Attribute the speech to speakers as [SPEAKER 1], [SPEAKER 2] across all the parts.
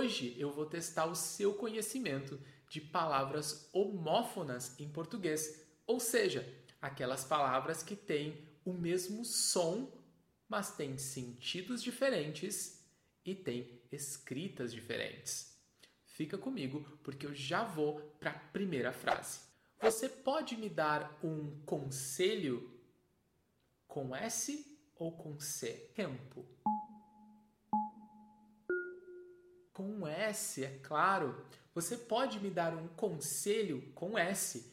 [SPEAKER 1] Hoje eu vou testar o seu conhecimento de palavras homófonas em português, ou seja, aquelas palavras que têm o mesmo som, mas têm sentidos diferentes e têm escritas diferentes. Fica comigo porque eu já vou para a primeira frase. Você pode me dar um conselho com S ou com C? Tempo. Com S, é claro. Você pode me dar um conselho com S.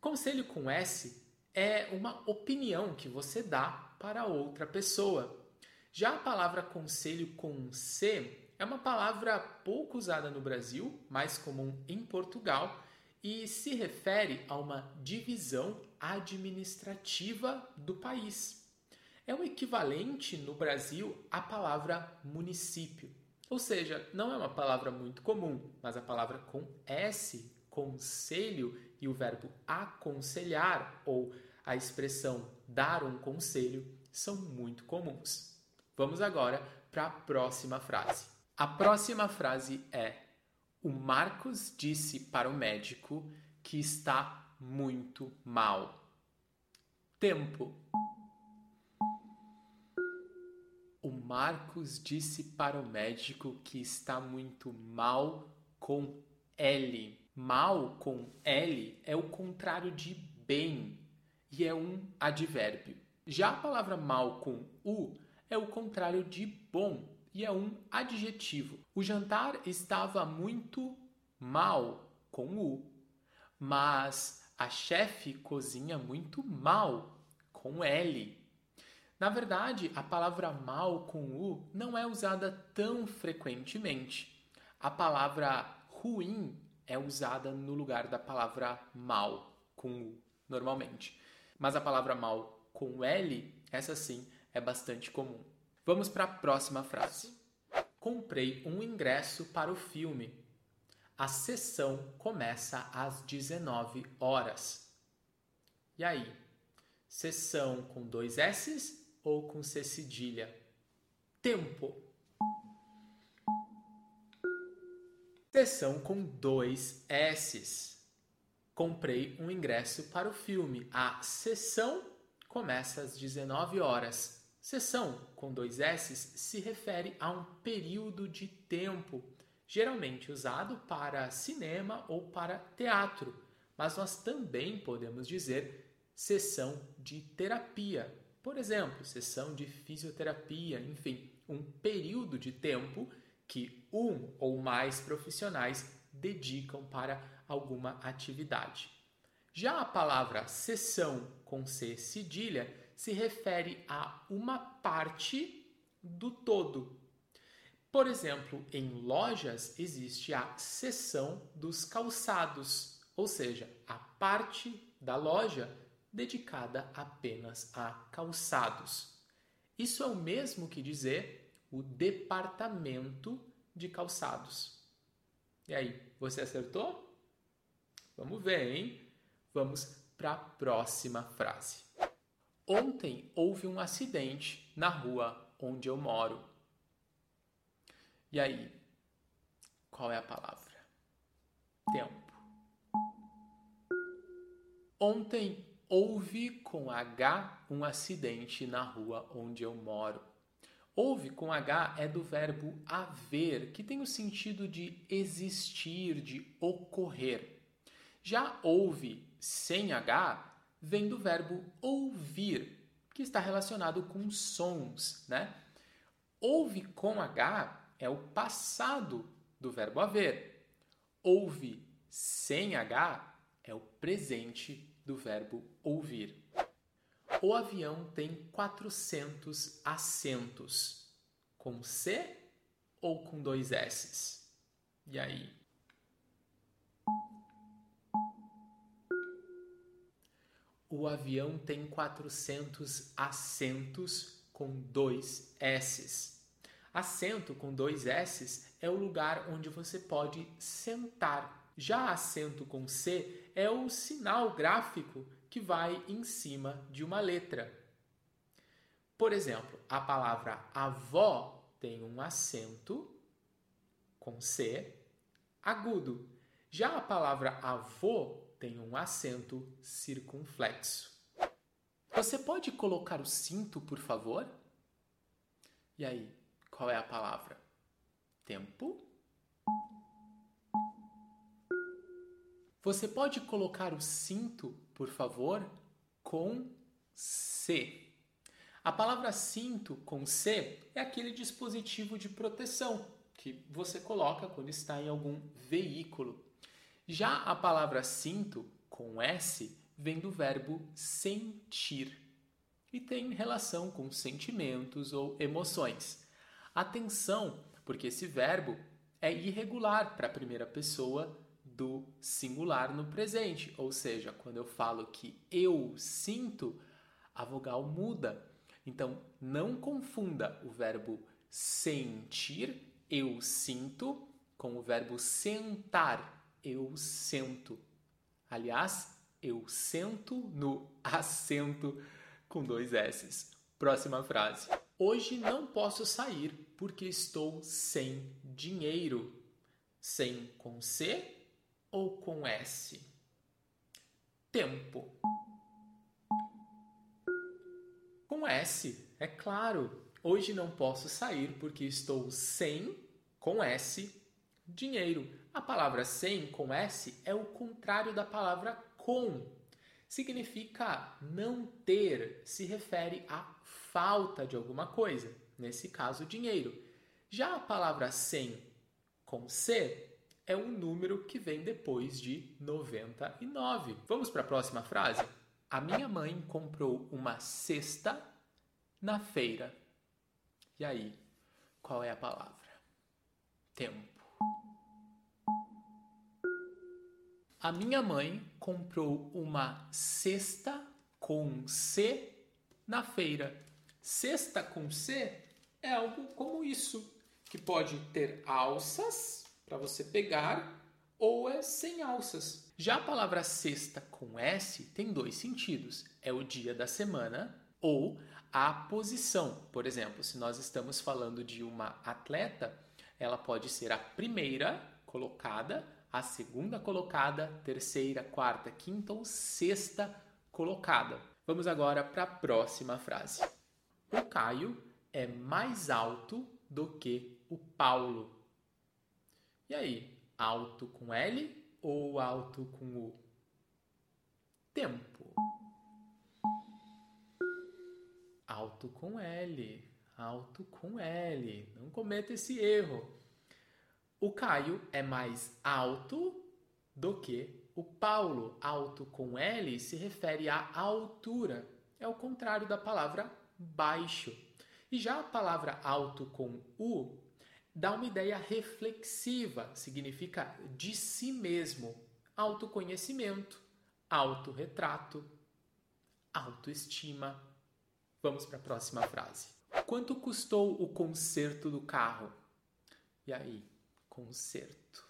[SPEAKER 1] Conselho com S é uma opinião que você dá para outra pessoa. Já a palavra conselho com C é uma palavra pouco usada no Brasil, mais comum em Portugal, e se refere a uma divisão administrativa do país é o equivalente no Brasil à palavra município. Ou seja, não é uma palavra muito comum, mas a palavra com S, conselho, e o verbo aconselhar ou a expressão dar um conselho são muito comuns. Vamos agora para a próxima frase. A próxima frase é: O Marcos disse para o médico que está muito mal. Tempo. Marcos disse para o médico que está muito mal com L. Mal com L é o contrário de bem e é um advérbio. Já a palavra mal com U é o contrário de bom e é um adjetivo. O jantar estava muito mal com U, mas a chefe cozinha muito mal com L. Na verdade, a palavra mal com U não é usada tão frequentemente. A palavra ruim é usada no lugar da palavra mal com U, normalmente. Mas a palavra mal com L, essa sim, é bastante comum. Vamos para a próxima frase. Comprei um ingresso para o filme. A sessão começa às 19 horas. E aí? Sessão com dois S's ou com C cedilha? Tempo. Sessão com dois S's. Comprei um ingresso para o filme. A sessão começa às 19 horas. Sessão com dois S's se refere a um período de tempo, geralmente usado para cinema ou para teatro, mas nós também podemos dizer sessão de terapia, por exemplo, sessão de fisioterapia, enfim, um período de tempo que um ou mais profissionais dedicam para alguma atividade. Já a palavra sessão com C cedilha se refere a uma parte do todo. Por exemplo, em lojas existe a seção dos calçados, ou seja, a parte da loja dedicada apenas a calçados. Isso é o mesmo que dizer o departamento de calçados. E aí, você acertou? Vamos ver, hein? Vamos para a próxima frase. Ontem houve um acidente na rua onde eu moro. E aí, qual é a palavra? Tempo. Ontem Houve com H um acidente na rua onde eu moro. Houve com H é do verbo haver, que tem o sentido de existir, de ocorrer. Já houve sem H vem do verbo ouvir, que está relacionado com sons, né? Houve com H é o passado do verbo haver. Houve sem H é o presente do verbo ouvir. O avião tem 400 assentos, com C ou com dois S's? E aí? O avião tem 400 assentos com dois S's. Assento com dois S's é o lugar onde você pode sentar. Já assento com C é o sinal gráfico que vai em cima de uma letra. Por exemplo, a palavra avó tem um acento com C, agudo. Já a palavra avô tem um acento circunflexo. Você pode colocar o cinto, por favor? E aí, qual é a palavra? Tempo? Você pode colocar o cinto, por favor, com C. A palavra cinto com C é aquele dispositivo de proteção que você coloca quando está em algum veículo. Já a palavra cinto com S vem do verbo sentir e tem relação com sentimentos ou emoções. Atenção, porque esse verbo é irregular para a primeira pessoa do singular no presente, ou seja, quando eu falo que eu sinto, a vogal muda. Então, não confunda o verbo sentir, eu sinto, com o verbo sentar, eu sento. Aliás, eu sento no assento com dois S's. Próxima frase. Hoje não posso sair porque estou sem dinheiro. Sem com C ou com S? Tempo. Com S, é claro. Hoje não posso sair porque estou sem, com S, dinheiro. A palavra sem com S é o contrário da palavra com. Significa não ter, se refere à falta de alguma coisa, nesse caso, dinheiro. Já a palavra sem com C é um número que vem depois de 99. Vamos para a próxima frase? A minha mãe comprou uma cesta na feira. E aí, qual é a palavra? Tempo. A minha mãe comprou uma cesta com C na feira. Cesta com C é algo como isso, que pode ter alças para você pegar ou é sem alças. Já a palavra sexta com S tem dois sentidos: é o dia da semana ou a posição. Por exemplo, se nós estamos falando de uma atleta, ela pode ser a primeira colocada, a segunda colocada, terceira, quarta, quinta ou sexta colocada. Vamos agora para a próxima frase. O Caio é mais alto do que o Paulo. E aí, alto com L ou alto com U? Tempo. Alto com L. Alto com L. Não cometa esse erro. O Caio é mais alto do que o Paulo. Alto com L se refere à altura. É o contrário da palavra baixo. E já a palavra alto com U dá uma ideia reflexiva, significa de si mesmo, autoconhecimento, autorretrato, autoestima. Vamos para a próxima frase. Quanto custou o conserto do carro? E aí, conserto.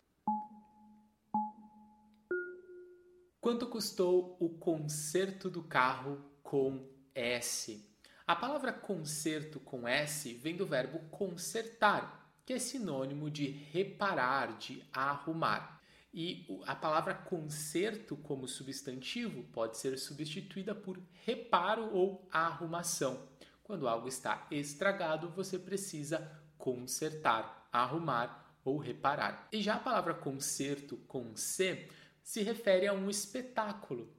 [SPEAKER 1] Quanto custou o conserto do carro com S? A palavra conserto com S vem do verbo consertar, que é sinônimo de reparar, de arrumar. E a palavra conserto como substantivo pode ser substituída por reparo ou arrumação. Quando algo está estragado, você precisa consertar, arrumar ou reparar. E já a palavra concerto com C se refere a um espetáculo.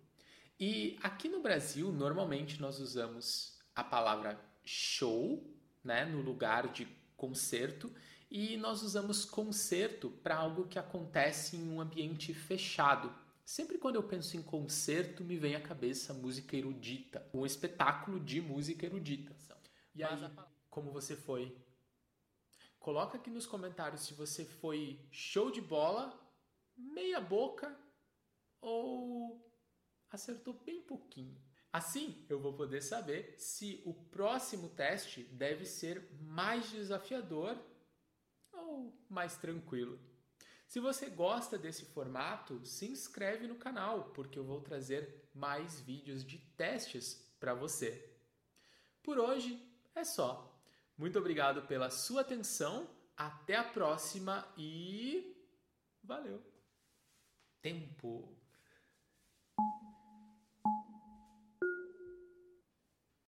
[SPEAKER 1] E aqui no Brasil, normalmente nós usamos a palavra show, né, no lugar de concerto, e nós usamos concerto para algo que acontece em um ambiente fechado. Sempre quando eu penso em concerto, me vem à cabeça música erudita, um espetáculo de música erudita. E aí, como você foi? Coloca aqui nos comentários se você foi show de bola, meia boca ou acertou bem pouquinho. Assim, eu vou poder saber se o próximo teste deve ser mais desafiador ou mais tranquilo. Se você gosta desse formato, se inscreve no canal, porque eu vou trazer mais vídeos de testes para você. Por hoje é só. Muito obrigado pela sua atenção. Até a próxima e valeu. Tempo.